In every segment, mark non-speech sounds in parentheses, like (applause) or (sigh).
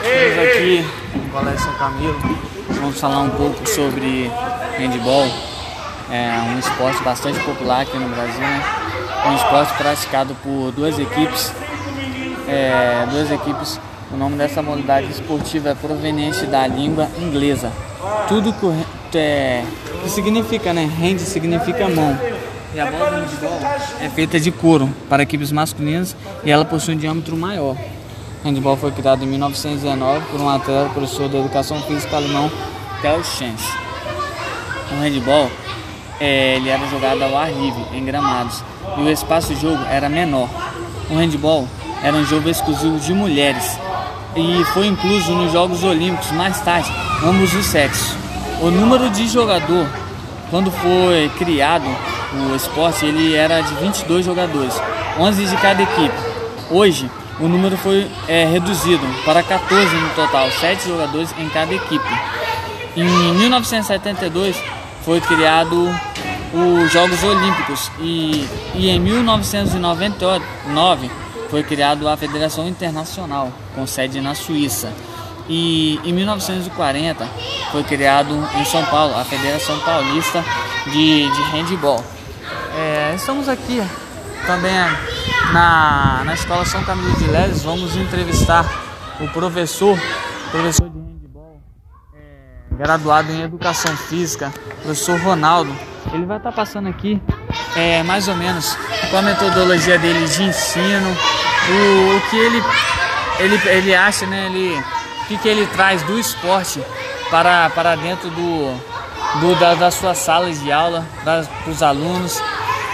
Estamos aqui no Colégio São Camilo. Vamos falar um pouco sobre handball. É um esporte bastante popular aqui no Brasil. Né? É um esporte praticado por duas equipes. É, duas equipes. O nome dessa modalidade esportiva é proveniente da língua inglesa. Tudo que, é, que significa, né? Hand significa mão. E a bola de handball é feita de couro para equipes masculinas e ela possui um diâmetro maior. Handball foi criado em 1919 por um atleta professor de educação física alemão Karl Schenz. O handball é, ele era jogado ao ar livre, em gramados, e o espaço de jogo era menor. O handball era um jogo exclusivo de mulheres e foi incluso nos Jogos Olímpicos mais tarde, ambos os sexos. O número de jogador, quando foi criado o esporte, ele era de 22 jogadores, 11 de cada equipe. Hoje, o número foi é, reduzido para 14 no total, 7 jogadores em cada equipe. Em 1972 foi criado os Jogos Olímpicos e, e em 1999 foi criado a Federação Internacional, com sede na Suíça. E em 1940 foi criado em São Paulo a Federação Paulista de, de Handball. É, estamos aqui também na, na Escola São Camilo de Leles, vamos entrevistar o professor, professor de handball, é, graduado em Educação Física, professor Ronaldo. Ele vai estar passando aqui é, mais ou menos com a metodologia dele de ensino, o, o que ele, ele, ele acha, né, ele, o que, que ele traz do esporte para, para dentro do, do da, das suas salas de aula, para os alunos.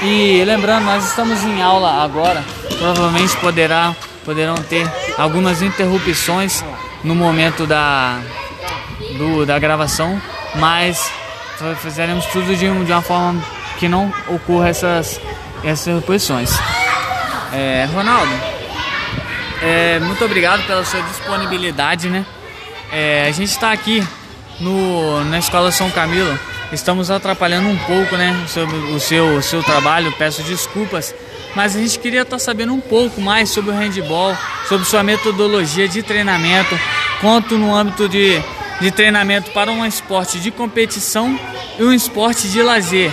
E lembrando, nós estamos em aula agora, provavelmente poderá, poderão ter algumas interrupções no momento da, do, da gravação, mas fizeremos tudo de, de uma forma que não ocorra essas, essas interrupções. É, Ronaldo, é, muito obrigado pela sua disponibilidade, né? É, a gente está aqui no, na Escola São Camilo estamos atrapalhando um pouco, né, sobre o seu, o seu trabalho, peço desculpas, mas a gente queria estar sabendo um pouco mais sobre o handball, sobre sua metodologia de treinamento, quanto no âmbito de, de treinamento para um esporte de competição e um esporte de lazer.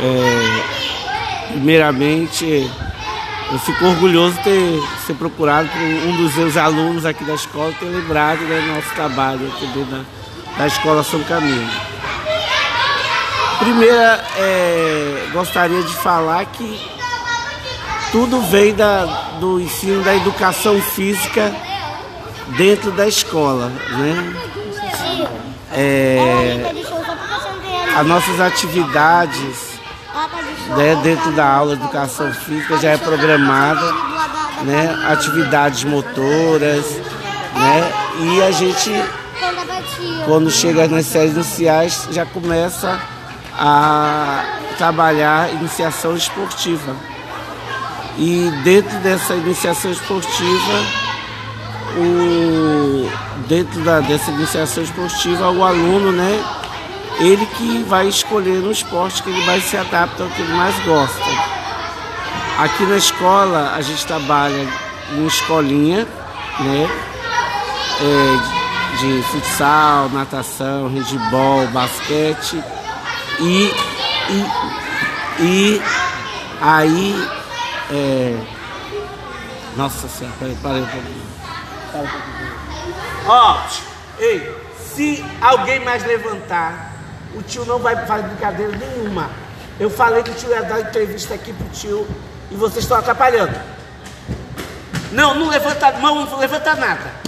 É, primeiramente, eu fico orgulhoso de ter ser procurado por um dos seus alunos aqui da escola ter lembrado do né, nosso trabalho aqui dentro da da Escola São Camilo. Primeira, é, gostaria de falar que tudo vem da, do ensino da educação física dentro da escola, né? É, as nossas atividades né, dentro da aula de educação física já é programada, né? Atividades motoras, né? E a gente quando chega nas séries iniciais, já começa a trabalhar iniciação esportiva. E dentro dessa iniciação esportiva, o, dentro da, dessa iniciação esportiva, o aluno, né, ele que vai escolher no esporte que ele vai se adaptar ao que ele mais gosta. Aqui na escola a gente trabalha em escolinha, né? É, de futsal, natação, handball, basquete e, e, e aí é, nossa senhora, peraí, um pouquinho. Ó, ei, se alguém mais levantar, o tio não vai fazer brincadeira nenhuma. Eu falei que o tio ia dar entrevista aqui pro tio e vocês estão atrapalhando. Não, não levanta a mão, não levanta nada.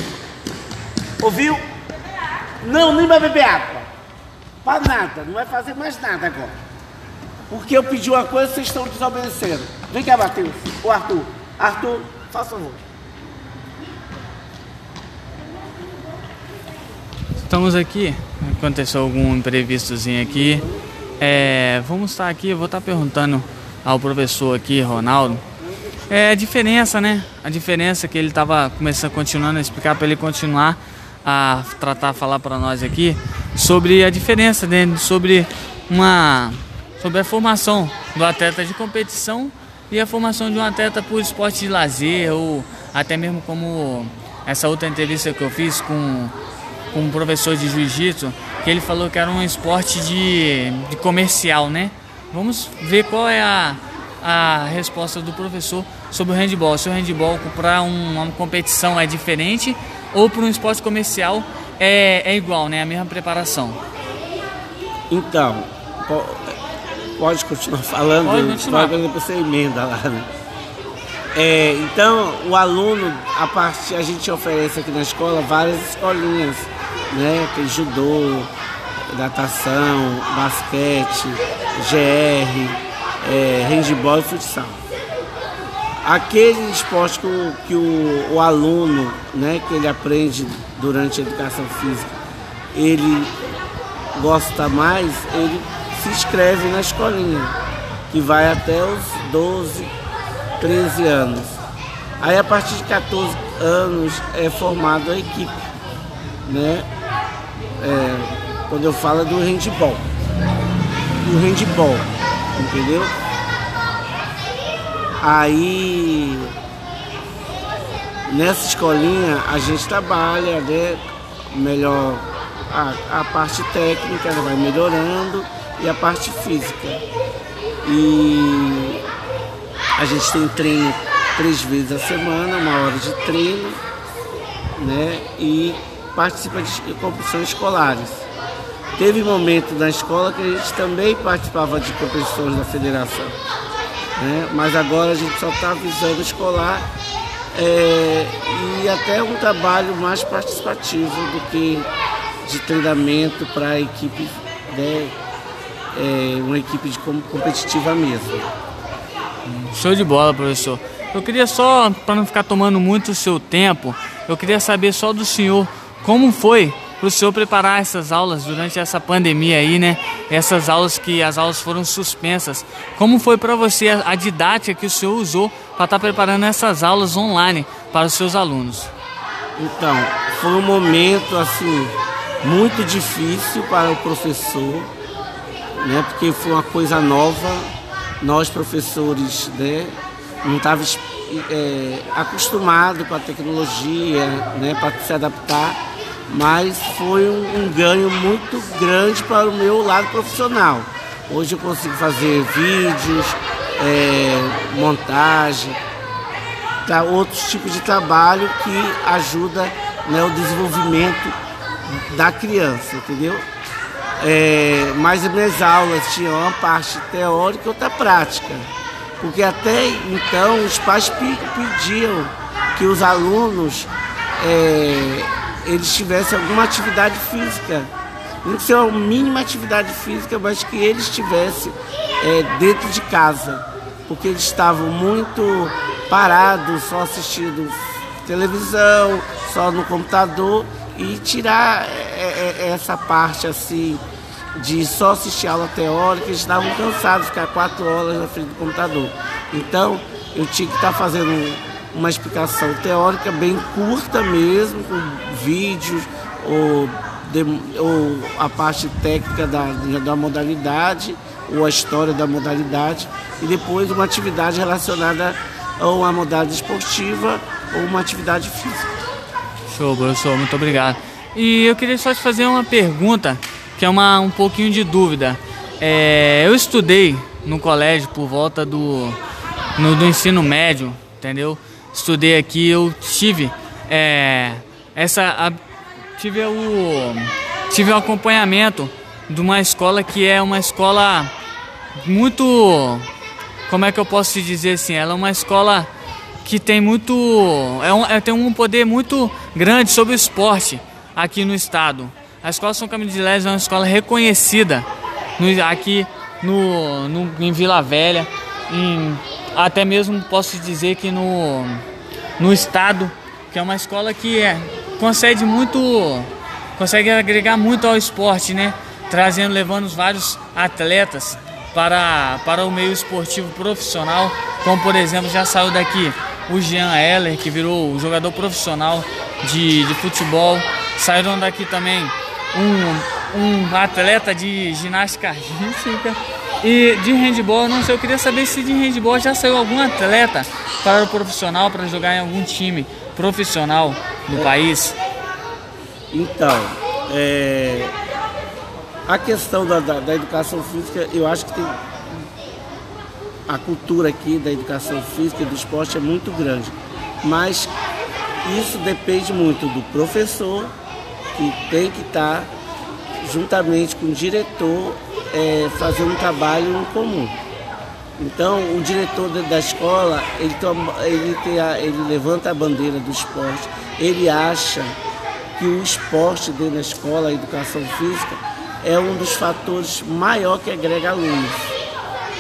Ouviu? Não, nem vai beber água. Para nada, não vai fazer mais nada agora. Porque eu pedi uma coisa, vocês estão desobedecendo. Vem cá, Matheus. O Arthur. Arthur, faça favor. Estamos aqui. Aconteceu algum imprevistozinho aqui. É, vamos estar aqui, eu vou estar perguntando ao professor aqui, Ronaldo, é a diferença, né? A diferença que ele estava começando, continuando a explicar para ele continuar a tratar, falar para nós aqui sobre a diferença dele, sobre uma sobre a formação do atleta de competição e a formação de um atleta por esporte de lazer ou até mesmo como essa outra entrevista que eu fiz com, com um professor de jiu-jitsu, que ele falou que era um esporte de, de comercial, né? Vamos ver qual é a, a resposta do professor sobre o handball. Se o handball para uma competição é diferente ou para um esporte comercial é, é igual, né? A mesma preparação. Então, pode continuar (laughs) falando? Pode continuar. Pode você emenda lá, né? É, então, o aluno, a parte a gente oferece aqui na escola várias escolinhas, né? Tem judô, natação, basquete, GR, é, handball e futsal. Aquele esporte que, o, que o, o aluno, né, que ele aprende durante a educação física, ele gosta mais, ele se inscreve na escolinha, que vai até os 12, 13 anos. Aí a partir de 14 anos é formado a equipe, né? É, quando eu falo do handball. Do handball, entendeu? Aí nessa escolinha a gente trabalha, né? Melhor a, a parte técnica, ela vai melhorando e a parte física. E a gente tem treino três vezes a semana, uma hora de treino, né? E participa de competições escolares. Teve momento na escola que a gente também participava de competições da federação. Né? Mas agora a gente só está visando escolar é, e até um trabalho mais participativo do que de treinamento para a equipe, né, é, uma equipe de competitiva mesmo. Show de bola, professor. Eu queria só, para não ficar tomando muito o seu tempo, eu queria saber só do senhor como foi para o senhor preparar essas aulas durante essa pandemia aí, né? Essas aulas que as aulas foram suspensas. Como foi para você a, didática que o senhor usou para estar tá preparando essas aulas online para os seus alunos? Então, foi um momento assim muito difícil para o professor, né? Porque foi uma coisa nova. Nós professores, né? Não estávamos é, acostumados com a tecnologia, né? Para se adaptar, mas foi um, um ganho muito grande para o meu lado profissional. Hoje eu consigo fazer vídeos, é, montagem, tá, outros tipos de trabalho que ajuda né, o desenvolvimento da criança, entendeu? É, mas as minhas aulas tinham uma parte teórica e outra prática. Porque até então os pais pediam que os alunos é, eles tivessem alguma atividade física. Não que seja uma mínima atividade física, mas que eles tivessem é, dentro de casa. Porque eles estavam muito parados, só assistindo televisão, só no computador e tirar é, é, essa parte assim de só assistir aula teórica, eles estavam cansados de ficar quatro horas na frente do computador. Então eu tinha que estar fazendo uma explicação teórica bem curta mesmo, com vídeos ou, ou a parte técnica da, da modalidade ou a história da modalidade e depois uma atividade relacionada a uma modalidade esportiva ou uma atividade física. Show, professor, muito obrigado. E eu queria só te fazer uma pergunta, que é uma, um pouquinho de dúvida. É, eu estudei no colégio por volta do, no, do ensino médio, entendeu? Estudei aqui, eu tive é, essa a, tive o tive o acompanhamento de uma escola que é uma escola muito como é que eu posso te dizer assim, ela é uma escola que tem muito. É um, é, tem um poder muito grande sobre o esporte aqui no estado. A Escola São Camilo de Lés é uma escola reconhecida no, aqui no, no, em Vila Velha, em, até mesmo posso dizer que no, no estado, que é uma escola que é, concede muito. consegue agregar muito ao esporte, né? Trazendo, levando vários atletas para, para o meio esportivo profissional, como por exemplo já saiu daqui o Jean Heller, que virou jogador profissional de, de futebol. Saíram daqui também um, um atleta de ginástica (laughs) artística e de handball. Não sei, eu queria saber se de handball já saiu algum atleta para o profissional para jogar em algum time profissional no é. país? Então, é, a questão da, da, da, educação física, eu acho que tem, a cultura aqui da educação física e do esporte é muito grande, mas isso depende muito do professor, que tem que estar juntamente com o diretor é, fazendo um trabalho em comum. Então, o diretor da escola, ele, toma, ele, a, ele levanta a bandeira do esporte, ele acha que o esporte dentro da escola, a educação física, é um dos fatores maior que agrega alunos.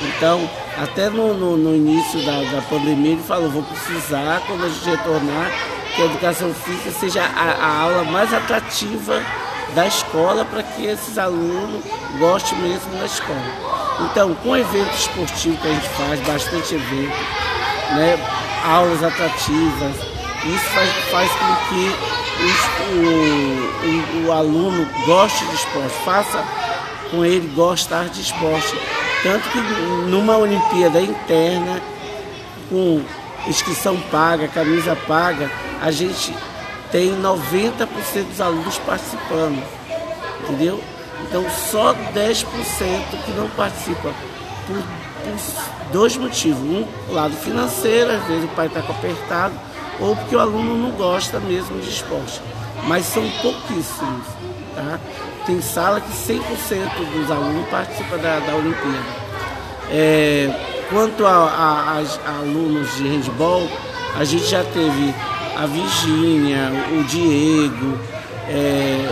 Então, até no, no, no início da, da, pandemia, ele falou, vou precisar, quando a gente retornar, que a educação física seja a, a aula mais atrativa da escola para que esses alunos gostem mesmo da escola. Então, com evento esportivo que a gente faz, bastante evento, né, aulas atrativas, isso faz, faz com que o, o, o aluno goste de esporte, faça com ele gostar de esporte. Tanto que numa Olimpíada interna, com inscrição paga, camisa paga, a gente tem 90% dos alunos participando. Entendeu? Então só 10% que não participa por, por, dois motivos. Um, lado financeiro, às vezes o pai está apertado, ou porque o aluno não gosta mesmo de esporte. Mas são pouquíssimos. Tá? Tem sala que 100% dos alunos participam da, da Olimpíada. É, quanto a, a, a, alunos de handball, a gente já teve a Virgínia, o Diego, é,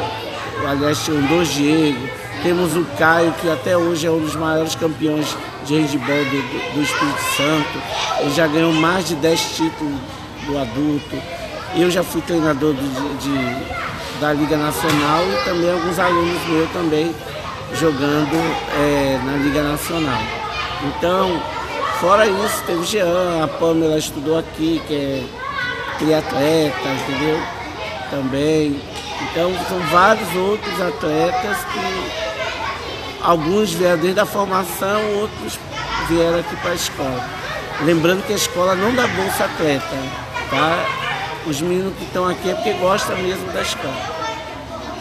aliás tinham dois Diego, temos o Caio, que até hoje é um dos maiores campeões de handball do, do Espírito Santo. Ele já ganhou mais de 10 títulos do adulto. Eu já fui treinador de, da Liga Nacional e também alguns alunos meus também jogando é, na Liga Nacional. Então, fora isso, teve Jean, a Pamela estudou aqui, que é triatleta, entendeu? Também. Então são vários outros atletas que alguns vieram desde a formação, outros vieram aqui para a escola. Lembrando que a escola não dá bolsa atleta, tá? Os meninos que estão aqui é porque gostam mesmo da escola.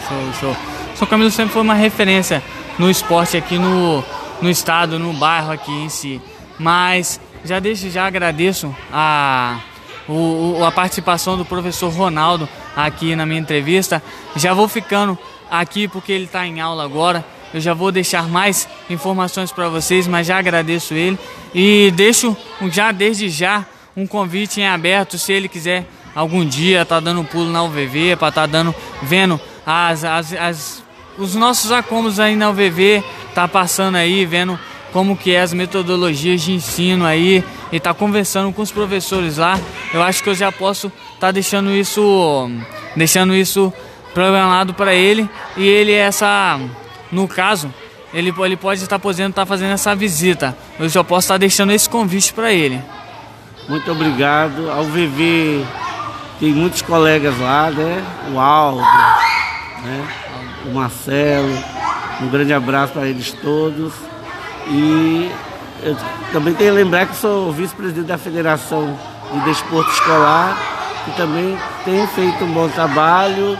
Show, show. São Camilo sempre foi uma referência no esporte aqui no, no estado, no bairro aqui em si. Mas já deixo, já agradeço a, o, a participação do professor Ronaldo aqui na minha entrevista. Já vou ficando aqui porque ele está em aula agora. Eu já vou deixar mais informações para vocês, mas já agradeço ele e deixo já desde já um convite em aberto se ele quiser algum dia tá dando um pulo na UVV para estar tá dando vendo as, as, as os nossos acômodos aí na UVV, tá passando aí vendo como que é as metodologias de ensino aí e tá conversando com os professores lá. Eu acho que eu já posso estar tá deixando isso deixando isso programado para ele e ele essa no caso ele, ele pode estar podendo estar tá fazendo essa visita. Eu já posso estar tá deixando esse convite para ele. Muito obrigado. Ao VV tem muitos colegas lá, né? O Aldo, né? o Marcelo. Um grande abraço para eles todos. E eu também tenho que lembrar que sou vice-presidente da Federação de Desporto Escolar, que também tem feito um bom trabalho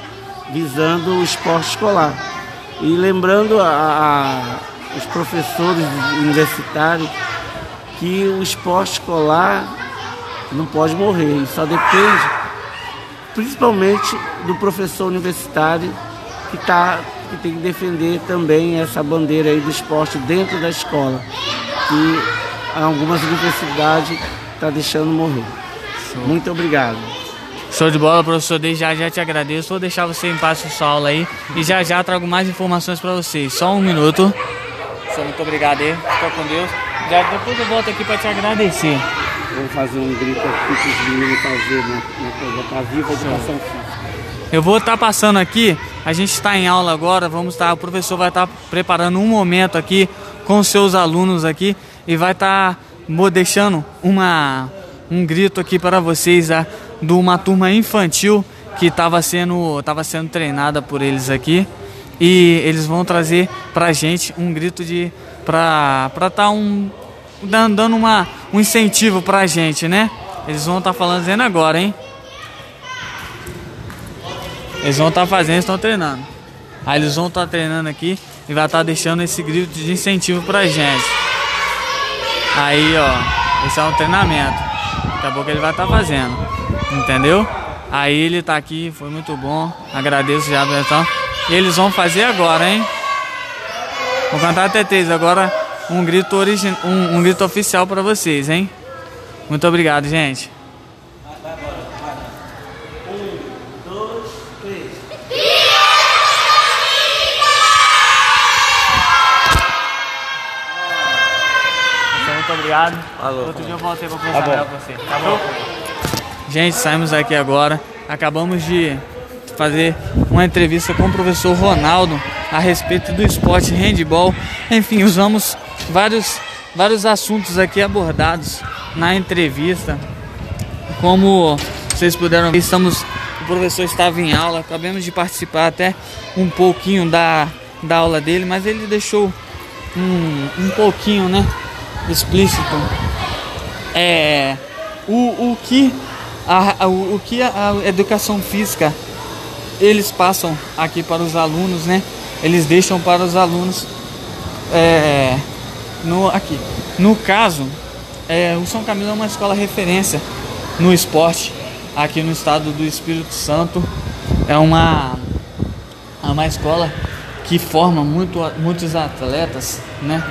visando o esporte escolar. E lembrando a, a, os professores universitários que o esporte escolar não pode morrer, só depende principalmente do professor universitário que tá, que tem que defender também essa bandeira aí do esporte dentro da escola, que algumas universidades estão tá deixando morrer. Show. Muito obrigado. Show de bola, professor. Desde já já te agradeço. Vou deixar você em paz com sua aula aí e já já trago mais informações para vocês. Só um minuto. Professor, muito obrigado aí. Fica com Deus. Já depois eu volto aqui para te agradecer. Vou fazer um grito aqui para os meninos fazer, né? Para viva a educação física. Eu vou estar tá passando aqui, a gente está em aula agora, vamos estar, tá, o professor vai estar tá preparando um momento aqui com seus alunos aqui e vai estar tá deixando uma, um grito aqui para vocês tá, de uma turma infantil que estava sendo, tava sendo treinada por eles aqui e eles vão trazer para a gente um grito de para estar tá um dando uma, um incentivo para a gente, né? Eles vão estar tá falando agora, hein? Eles vão estar tá fazendo, estão treinando. Aí eles vão estar tá treinando aqui e vai estar tá deixando esse grito de incentivo pra gente. Aí, ó, esse é um treinamento. Daqui a pouco ele vai estar tá fazendo. Entendeu? Aí ele tá aqui, foi muito bom. Agradeço já, Betão. E eles vão fazer agora, hein? Vou cantar até três. Agora um grito, origin... um, um grito oficial para vocês, hein? Muito obrigado, gente. Obrigado. Falou. Outro dia eu voltei pra conversar tá com você. Tá bom? Gente, saímos aqui agora. Acabamos de fazer uma entrevista com o professor Ronaldo a respeito do esporte handball. Enfim, usamos vários, vários assuntos aqui abordados na entrevista. Como vocês puderam ver, estamos, o professor estava em aula, acabamos de participar até um pouquinho da, da aula dele, mas ele deixou um, um pouquinho, né, explícito é, o, o que a, o, o que a, a educação física eles passam aqui para os alunos, né? Eles deixam para os alunos é, no aqui. No caso, é, o São Camilo é uma escola referência no esporte aqui no estado do Espírito Santo. É uma é uma escola que forma muito, muitos atletas, né?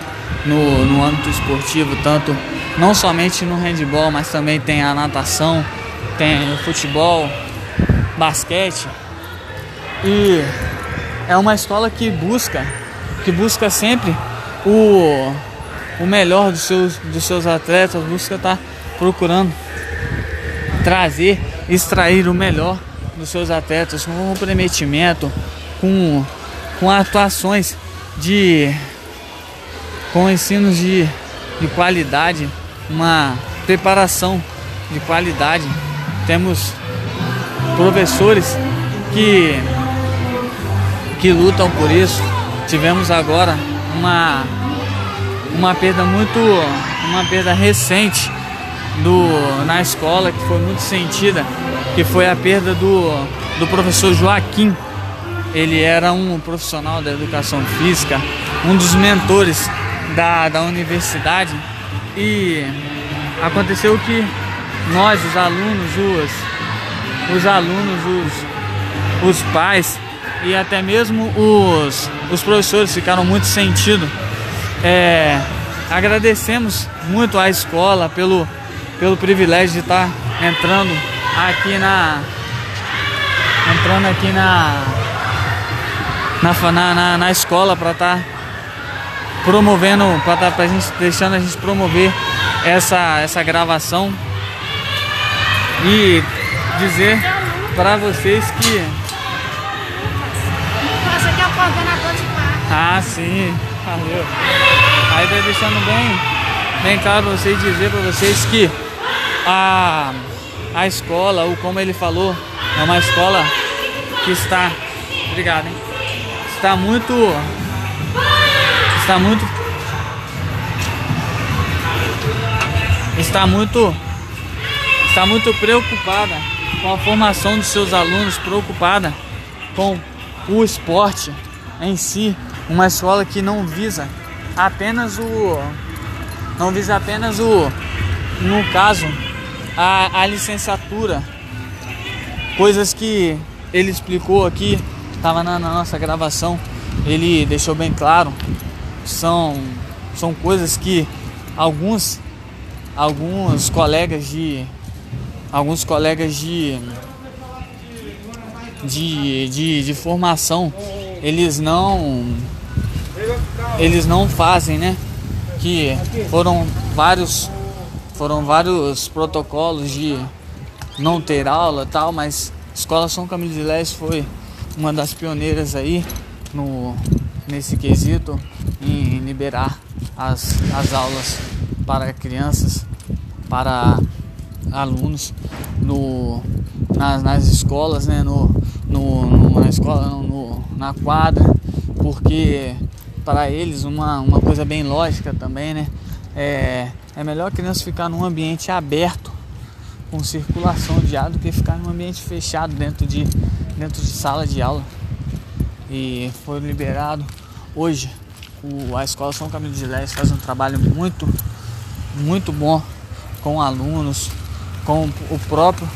No, no âmbito esportivo, tanto não somente no handball, mas também tem a natação, tem o futebol, basquete, e é uma escola que busca, que busca sempre o, o melhor dos seus, dos seus atletas, busca estar tá procurando trazer, extrair o melhor dos seus atletas com comprometimento, com, com atuações de com ensinos de, de qualidade, uma preparação de qualidade. Temos professores que que lutam por isso. Tivemos agora uma uma perda muito uma perda recente do na escola que foi muito sentida, que foi a perda do do professor Joaquim. Ele era um profissional da educação física, um dos mentores da, da universidade e aconteceu que nós, os alunos, os, os alunos, os, os pais, e até mesmo os, os professores ficaram muito sentidos. É, agradecemos muito à escola pelo, pelo privilégio de estar entrando aqui na entrando aqui na na, na, na escola para estar promovendo para pra gente deixando a gente promover essa essa gravação e dizer para vocês que coordenador de parque. Ah, sim. Valeu. Aí tá deixando bem, bem claro pra vocês dizer para vocês que a, a escola, ou como ele falou, é uma escola que está. Obrigado, hein? Está muito. Está muito. Está muito. Está muito preocupada com a formação dos seus alunos, preocupada com o esporte em si, uma escola que não visa apenas o não visa apenas o no caso a, a licenciatura coisas que ele explicou aqui estava na, na nossa gravação ele deixou bem claro são são coisas que alguns alguns colegas de alguns colegas de de, de, de formação eles não eles não fazem, né? Que foram vários foram vários protocolos de não ter aula tal, mas Escola São Camilo de Leste foi uma das pioneiras aí no nesse quesito em liberar as, as aulas para crianças, para alunos no, nas, nas escolas, né, no, no, na escola, no, na quadra, porque para eles uma, uma coisa bem lógica também, né? É, é melhor a criança ficar num ambiente aberto com circulação de ar do que ficar num ambiente fechado dentro de, dentro de sala de aula e foi liberado hoje o, a escola São Camilo de Lés faz um trabalho muito muito bom com alunos com o próprio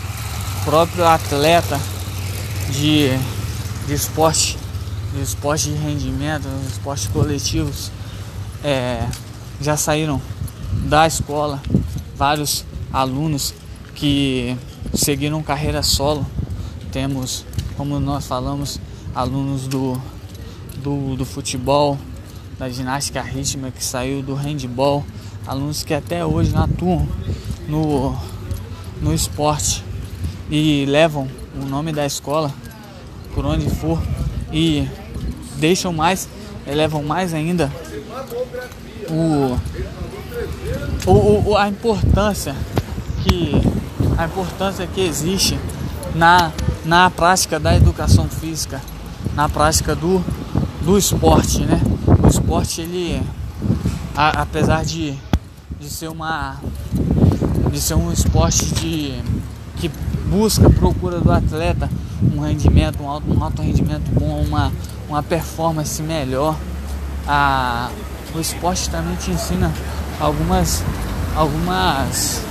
próprio atleta de, de esporte de esporte de rendimento esportes coletivos é, já saíram da escola vários alunos que seguiram carreira solo. Temos, como nós falamos, alunos do, do, do futebol, da ginástica rítmica que saiu do handball, alunos que até hoje atuam no, no esporte e levam o nome da escola por onde for e deixam mais, elevam mais ainda o, o, o a importância que a importância que existe na, na prática da educação física, na prática do, do esporte, né? O esporte ele a, apesar de, de ser uma de ser um esporte de que busca procura do atleta um rendimento, um alto, um alto rendimento bom, uma, uma performance melhor. A, o esporte também te ensina algumas algumas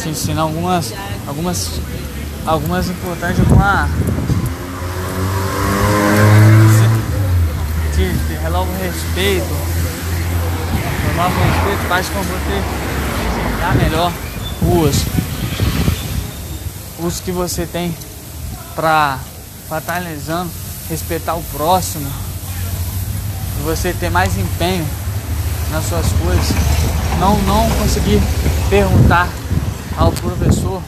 te ensina algumas, algumas, algumas importantes, alguma. Releva o respeito, renova o respeito, faz com você enxergar melhor. Os, os que você tem para estar realizando, respeitar o próximo, você ter mais empenho nas suas coisas, não, não conseguir perguntar ao professor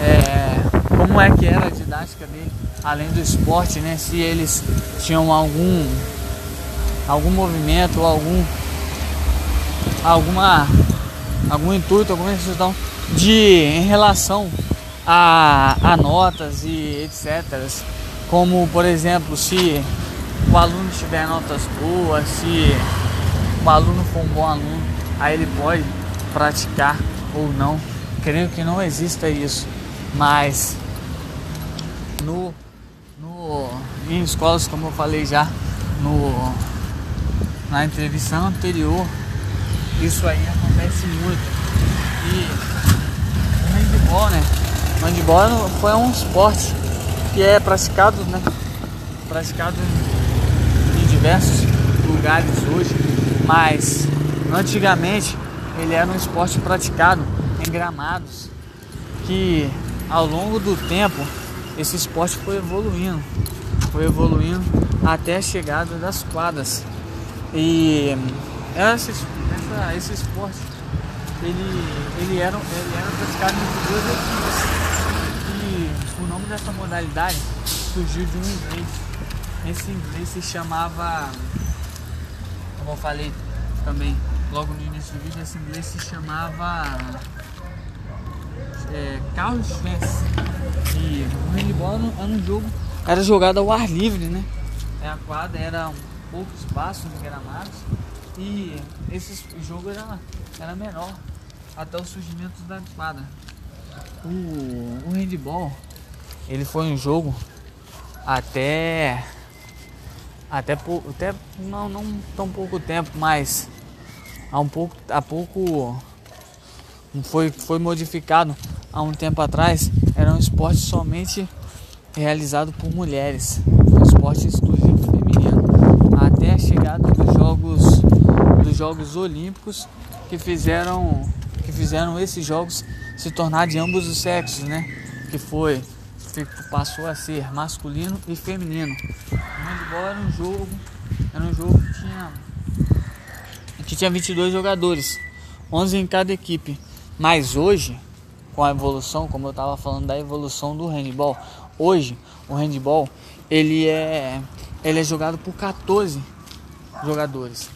é, como é que era a didática dele, além do esporte, né? Se eles tinham algum algum movimento algum alguma algum intuito, alguma decisão de em relação a, a notas e etc. Como por exemplo, se o aluno tiver notas boas, se o aluno for um bom aluno, aí ele pode praticar ou não creio que não exista isso, mas no, no em escolas como eu falei já no na entrevista anterior isso aí acontece muito. E o handball né? O handball foi um esporte que é praticado né? Praticado em diversos lugares hoje mas antigamente ele era um esporte praticado em gramados, que ao longo do tempo esse esporte foi evoluindo, foi evoluindo até a chegada das quadras. E essa, essa, esse esporte ele, ele, era, ele era praticado entre duas equipes. E o nome dessa modalidade surgiu de um inglês. Esse inglês se chamava, como eu falei também logo no início do vídeo, esse inglês se chamava é, Carlos Fence. E o handball era um jogo, era jogado ao ar livre, né? É, a quadra era um pouco espaço nos gramados e esse jogo era, era menor até o surgimento da quadra. O, o handball ele foi um jogo até até, até não, não tão pouco tempo, mas há um pouco há pouco foi, foi modificado há um tempo atrás, era um esporte somente realizado por mulheres, um esporte exclusivo chegada dos Jogos, dos Jogos Olímpicos que fizeram, que fizeram esses jogos se tornar de ambos os sexos, né? Que foi passou a ser masculino e feminino. O handball era um jogo, era um jogo que tinha que tinha 22 jogadores, 11 em cada equipe. Mas hoje, com a evolução, como eu estava falando da evolução do handball, hoje o handball ele é ele é jogado por 14 jogadores,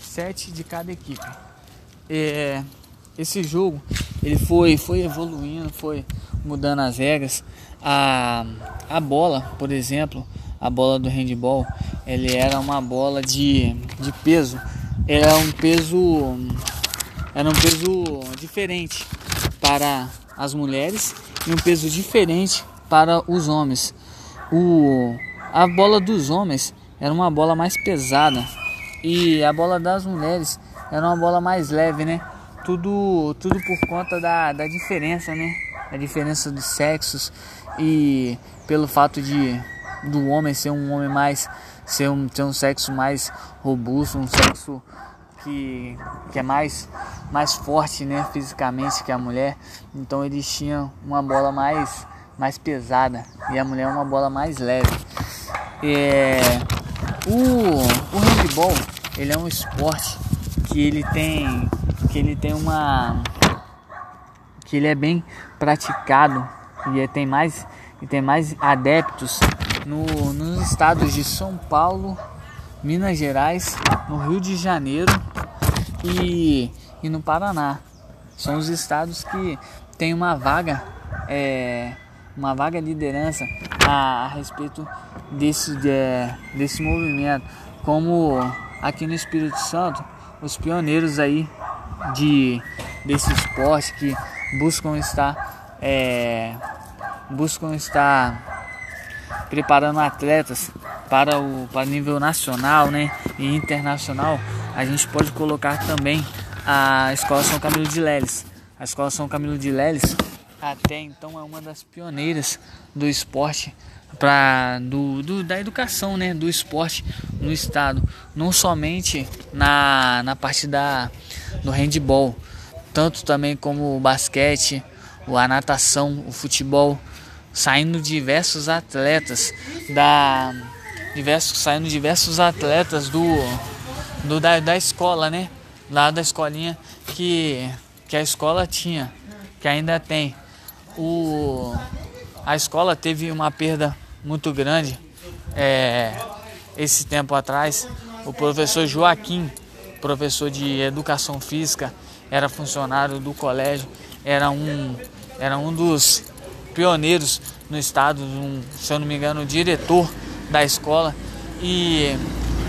7 de cada equipe. É, esse jogo ele foi foi evoluindo, foi mudando as regras. A, a bola, por exemplo, a bola do handball, ele era uma bola de, de peso, era um peso era um peso diferente para as mulheres e um peso diferente para os homens. O, a bola dos homens era uma bola mais pesada e a bola das mulheres era uma bola mais leve, né? Tudo, tudo por conta da, da diferença, né? A diferença dos sexos e pelo fato de do homem ser um homem mais ser um, ter um sexo mais robusto, um sexo que, que é mais, mais forte né, fisicamente que a mulher. Então eles tinham uma bola mais, mais pesada e a mulher uma bola mais leve. É, o, o handball ele é um esporte que ele tem que ele tem uma que ele é bem praticado e tem mais e tem mais adeptos no, nos estados de São Paulo, Minas Gerais, no Rio de Janeiro e, e no Paraná. São os estados que têm uma vaga, é, uma vaga liderança a, a respeito desse, de, desse movimento. Como aqui no Espírito Santo, os pioneiros aí de, desse esporte que buscam estar é, buscam estar preparando atletas para o para nível nacional né, e internacional, a gente pode colocar também a Escola São Camilo de Leles. A Escola São Camilo de Leles até então é uma das pioneiras do esporte para do, do, da educação né do esporte no estado não somente na, na parte da do handball tanto também como o basquete a natação o futebol saindo diversos atletas da diversos saindo diversos atletas do, do da, da escola, né? Lá da escolinha que que a escola tinha, que ainda tem. O a escola teve uma perda muito grande é, esse tempo atrás. O professor Joaquim, professor de educação física, era funcionário do colégio, era um era um dos pioneiros no estado, um, se eu não me engano, diretor da escola. E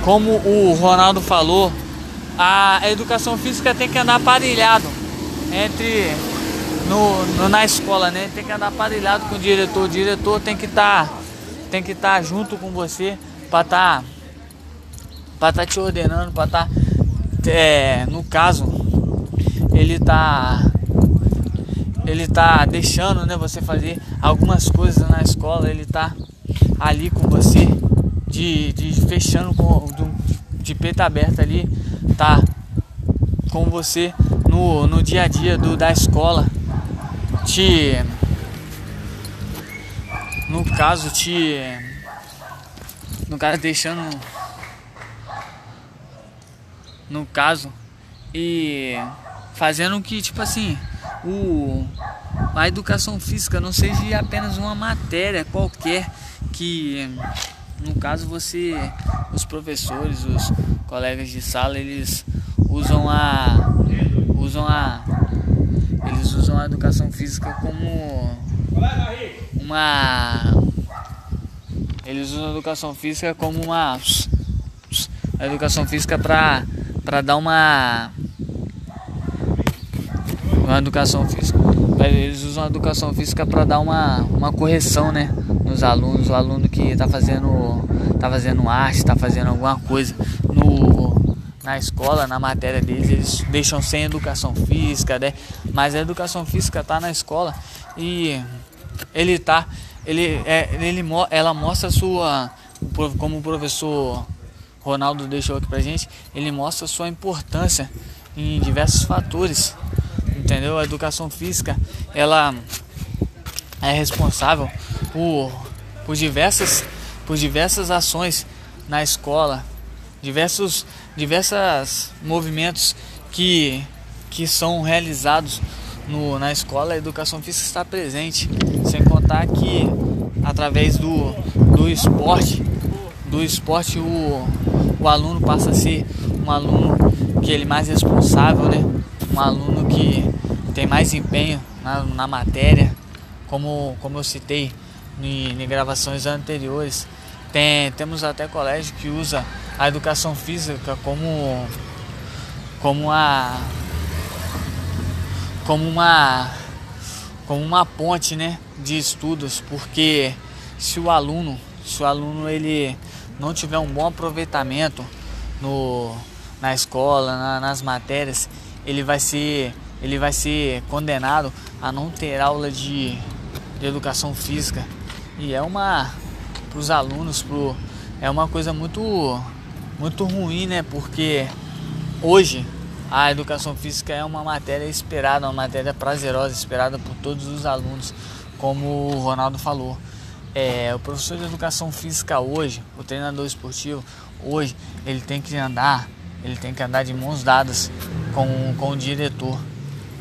como o Ronaldo falou, a educação física tem que andar aparelhado entre no, no, na escola, né? Tem que andar aparelhado com o diretor. O diretor tem que estar tá, tem que estar tá junto com você para estar tá, para tá te ordenando, para estar tá, é, no caso ele tá ele tá deixando né, você fazer algumas coisas na escola, ele tá ali com você, de, de fechando com de peito aberto ali, tá com você no, no dia a dia do, da escola, te no caso te no caso deixando no caso e fazendo que tipo assim o, a educação física não seja apenas uma matéria qualquer que no caso você os professores os colegas de sala eles usam a usam a usam a educação física como uma eles usam a educação física como uma a educação física para para dar uma uma educação física. Eles usam a educação física para dar uma, uma correção, né, nos alunos. O aluno que está fazendo tá fazendo arte, está fazendo alguma coisa no na escola, na matéria deles, eles deixam sem educação física, né? Mas a educação física está na escola e ele tá ele é, ele ela mostra sua como o professor Ronaldo deixou aqui pra gente, ele mostra sua importância em diversos fatores entendeu? A educação física, ela é responsável por, por diversas por diversas ações na escola, diversos diversas movimentos que que são realizados no, na escola, a educação física está presente, sem contar que através do, do esporte, do esporte o, o aluno passa a ser um aluno que ele é mais responsável, né? Um aluno que tem mais empenho na, na matéria, como, como eu citei em, em gravações anteriores. Tem, temos até colégio que usa a educação física como como a como uma como uma ponte, né, de estudos, porque se o aluno, se o aluno ele não tiver um bom aproveitamento no, na escola, na, nas matérias, ele vai ser ele vai ser condenado a não ter aula de, de educação física. E é uma para os alunos pro, é uma coisa muito muito ruim né? Porque hoje a educação física é uma matéria esperada uma matéria prazerosa esperada por todos os alunos como o Ronaldo falou. É, o professor de educação física hoje o treinador esportivo hoje ele tem que andar ele tem que andar de mãos dadas com, com o diretor.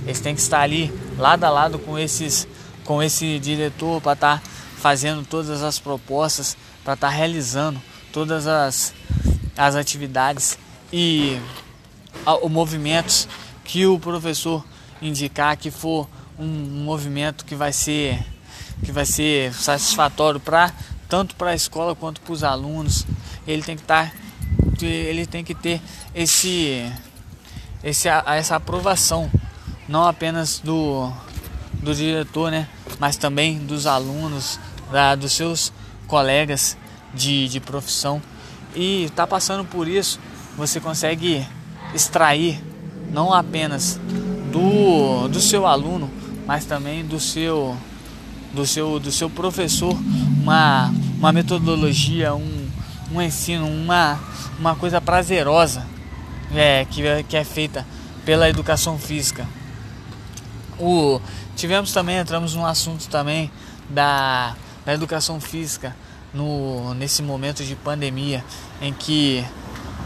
Eles têm que estar ali lado a lado com esses com esse diretor para estar tá fazendo todas as propostas, para estar tá realizando todas as, as atividades e os movimentos que o professor indicar que for um, movimento que vai ser que vai ser satisfatório para tanto para a escola quanto para os alunos. Ele tem que estar tá, ele tem que ter esse, esse essa aprovação não apenas do, do diretor, né, mas também dos alunos, da, dos seus colegas de, de profissão. E está passando por isso, você consegue extrair não apenas do, do seu aluno, mas também do seu do seu do seu professor uma, uma metodologia, um, um ensino, uma, uma coisa prazerosa é, que, que é feita pela educação física. O, tivemos também, entramos num assunto também da, da educação física no, nesse momento de pandemia, em que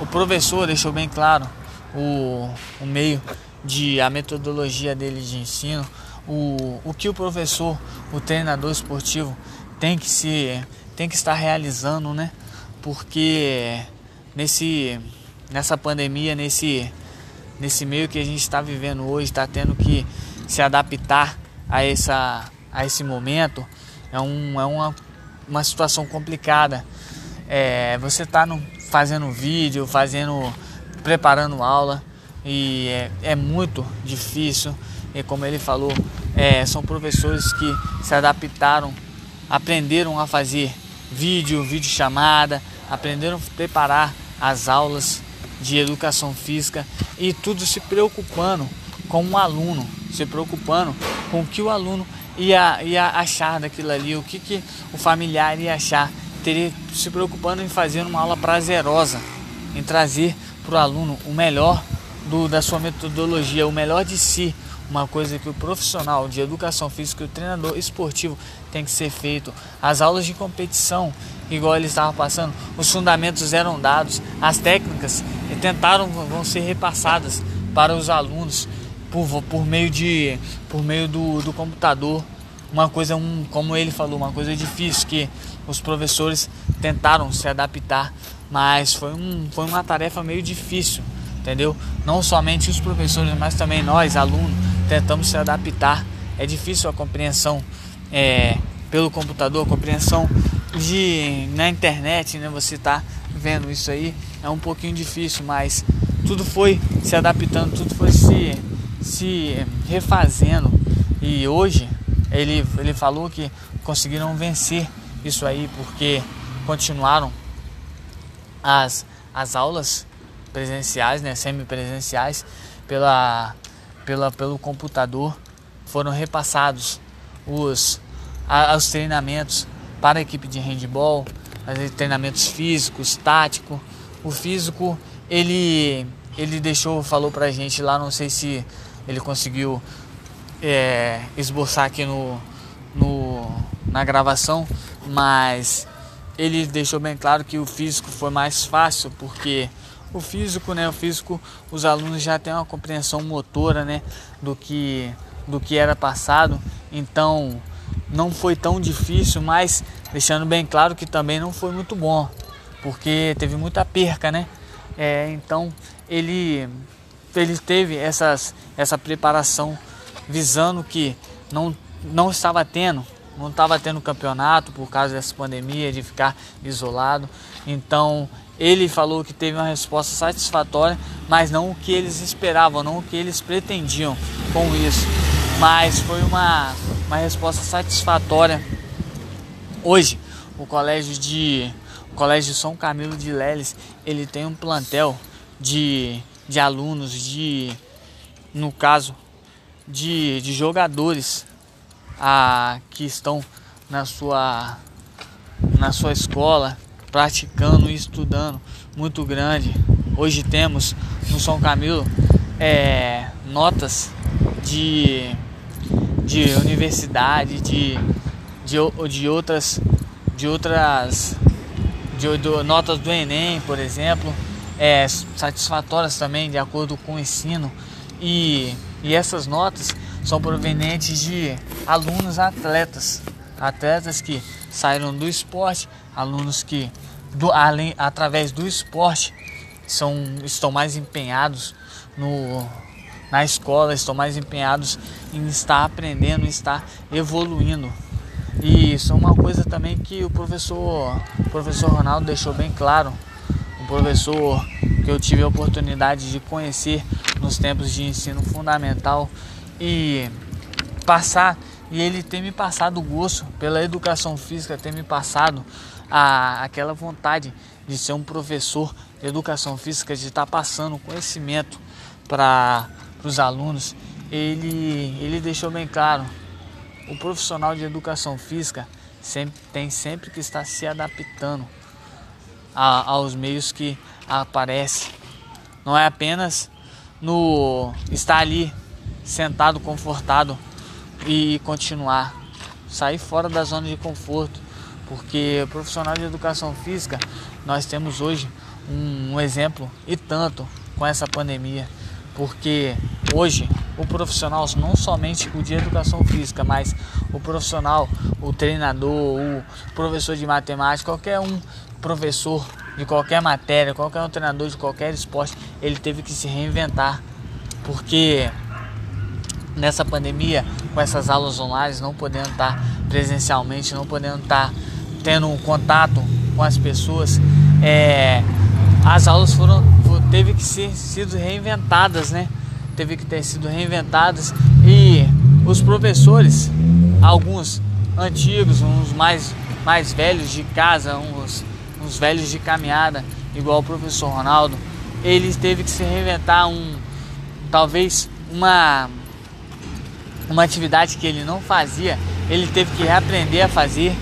o professor deixou bem claro o, o meio de a metodologia dele de ensino, o, o que o professor, o treinador esportivo tem que se tem que estar realizando, né? Porque nesse nessa pandemia, nesse nesse meio que a gente está vivendo hoje, está tendo que se adaptar a, essa, a esse momento é, um, é uma, uma situação complicada. É, você está fazendo vídeo, fazendo, preparando aula e é, é muito difícil. E como ele falou, é, são professores que se adaptaram, aprenderam a fazer vídeo, vídeo chamada, aprenderam a preparar as aulas de educação física e tudo se preocupando com o aluno, se preocupando com o que o aluno ia, ia achar daquilo ali, o que, que o familiar ia achar, teria se preocupando em fazer uma aula prazerosa, em trazer para o aluno o melhor do, da sua metodologia, o melhor de si, uma coisa que o profissional de educação física, o treinador esportivo tem que ser feito. As aulas de competição, igual ele estava passando, os fundamentos eram dados, as técnicas tentaram vão ser repassadas para os alunos por, por meio de por meio do, do computador. Uma coisa um como ele falou uma coisa difícil que os professores tentaram se adaptar mas foi um foi uma tarefa meio difícil entendeu? Não somente os professores mas também nós alunos tentamos se adaptar. É difícil a compreensão é, pelo computador a compreensão de na internet né? Você tá vendo isso aí é um pouquinho difícil mas tudo foi se adaptando tudo foi se se refazendo e hoje ele, ele falou que conseguiram vencer isso aí porque continuaram as, as aulas presenciais, né, semipresenciais, pela, pela, pelo computador, foram repassados os, a, os treinamentos para a equipe de handball, treinamentos físicos, tático. O físico, ele, ele deixou, falou pra gente lá, não sei se ele conseguiu é, esboçar aqui no, no, na gravação, mas ele deixou bem claro que o físico foi mais fácil porque o físico, né, o físico, os alunos já têm uma compreensão motora, né, do que do que era passado, então não foi tão difícil, mas deixando bem claro que também não foi muito bom, porque teve muita perca, né? É, então ele ele teve essas, essa preparação visando que não, não estava tendo, não estava tendo campeonato por causa dessa pandemia, de ficar isolado. Então ele falou que teve uma resposta satisfatória, mas não o que eles esperavam, não o que eles pretendiam com isso. Mas foi uma, uma resposta satisfatória. Hoje, o colégio de o colégio São Camilo de Leles, ele tem um plantel de, de alunos, de no caso de, de jogadores a, que estão na sua na sua escola praticando e estudando muito grande. Hoje temos no São Camilo é, notas de, de universidade, de, de, de outras de outras de, de, notas do Enem, por exemplo, é, satisfatórias também de acordo com o ensino e, e essas notas são provenientes de alunos atletas, atletas que saíram do esporte, alunos que do, além através do esporte são estão mais empenhados no na escola, estão mais empenhados em estar aprendendo, em estar evoluindo. E isso é uma coisa também que o professor, o professor Ronaldo deixou bem claro. Professor que eu tive a oportunidade de conhecer nos tempos de ensino fundamental e passar e ele ter me passado o gosto pela educação física, ter me passado a, aquela vontade de ser um professor de educação física, de estar passando conhecimento para os alunos, ele, ele deixou bem claro: o profissional de educação física sempre, tem sempre que estar se adaptando a, aos meios que aparecem. Não é apenas no estar ali sentado, confortado e continuar. Sair fora da zona de conforto. Porque profissional de educação física, nós temos hoje um, um exemplo e tanto com essa pandemia porque hoje o profissional, não somente o de educação física, mas o profissional, o treinador, o professor de matemática, qualquer um professor de qualquer matéria, qualquer um treinador de qualquer esporte, ele teve que se reinventar, porque nessa pandemia, com essas aulas online, não podendo estar presencialmente, não podendo estar tendo um contato com as pessoas, é, as aulas foram teve que ser sido reinventadas, né? Teve que ter sido reinventadas e os professores, alguns antigos, uns mais mais velhos de casa, uns, uns velhos de caminhada, igual o professor Ronaldo, ele teve que se reinventar um talvez uma uma atividade que ele não fazia, ele teve que reaprender a fazer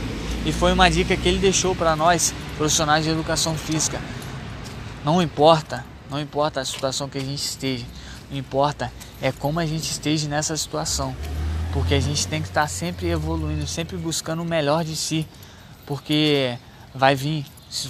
e foi uma dica que ele deixou para nós, profissionais de educação física. Não importa, não importa a situação que a gente esteja, importa é como a gente esteja nessa situação, porque a gente tem que estar sempre evoluindo, sempre buscando o melhor de si, porque vai vir,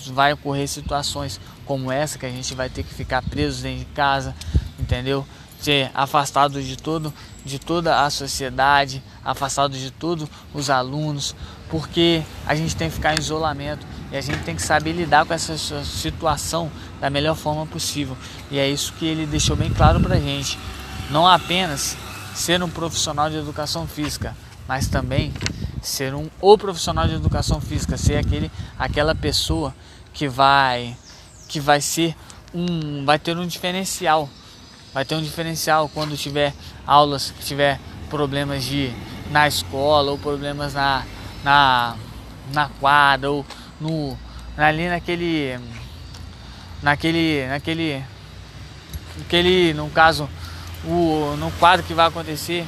vai ocorrer situações como essa que a gente vai ter que ficar preso dentro de casa, entendeu? Ser afastado de todo, de toda a sociedade, afastado de todos os alunos, porque a gente tem que ficar em isolamento e a gente tem que saber lidar com essa situação da melhor forma possível. E é isso que ele deixou bem claro para a gente. Não apenas ser um profissional de educação física, mas também ser um ou profissional de educação física, ser aquele aquela pessoa que vai que vai ser um vai ter um diferencial. Vai ter um diferencial quando tiver aulas tiver problemas de na escola ou problemas na na na quadra ou no ali naquele naquele naquele naquele no caso o no quadro que vai acontecer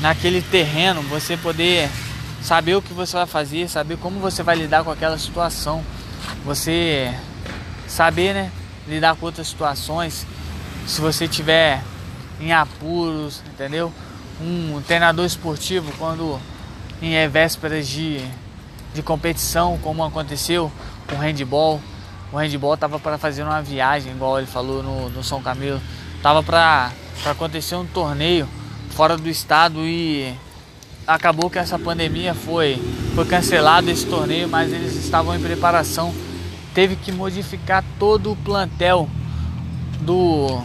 naquele terreno você poder saber o que você vai fazer saber como você vai lidar com aquela situação você saber né lidar com outras situações se você tiver em apuros entendeu? Um treinador esportivo quando em vésperas de de competição, como aconteceu com o handball. O handball estava para fazer uma viagem, igual ele falou no, no São Camilo. Tava para acontecer um torneio fora do estado e acabou que essa pandemia foi, foi cancelado esse torneio, mas eles estavam em preparação. Teve que modificar todo o plantel do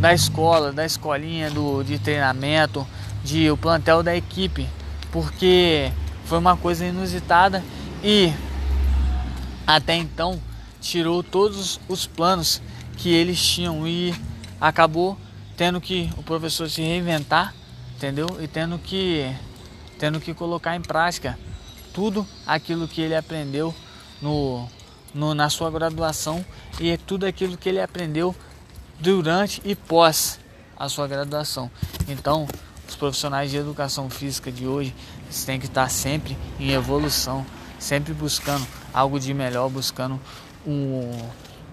da escola, da escolinha do, de treinamento, de o plantel da equipe, porque foi uma coisa inusitada e até então tirou todos os planos que eles tinham e acabou tendo que o professor se reinventar, entendeu? E tendo que tendo que colocar em prática tudo aquilo que ele aprendeu no, no, na sua graduação e tudo aquilo que ele aprendeu durante e pós a sua graduação. Então, os profissionais de educação física de hoje têm que estar sempre em evolução, sempre buscando algo de melhor, buscando um,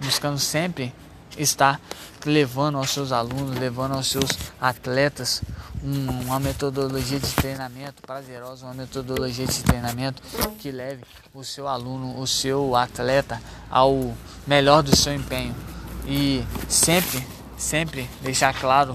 buscando sempre estar levando aos seus alunos, levando aos seus atletas uma metodologia de treinamento prazerosa, uma metodologia de treinamento que leve o seu aluno, o seu atleta ao melhor do seu empenho. E sempre, sempre deixar claro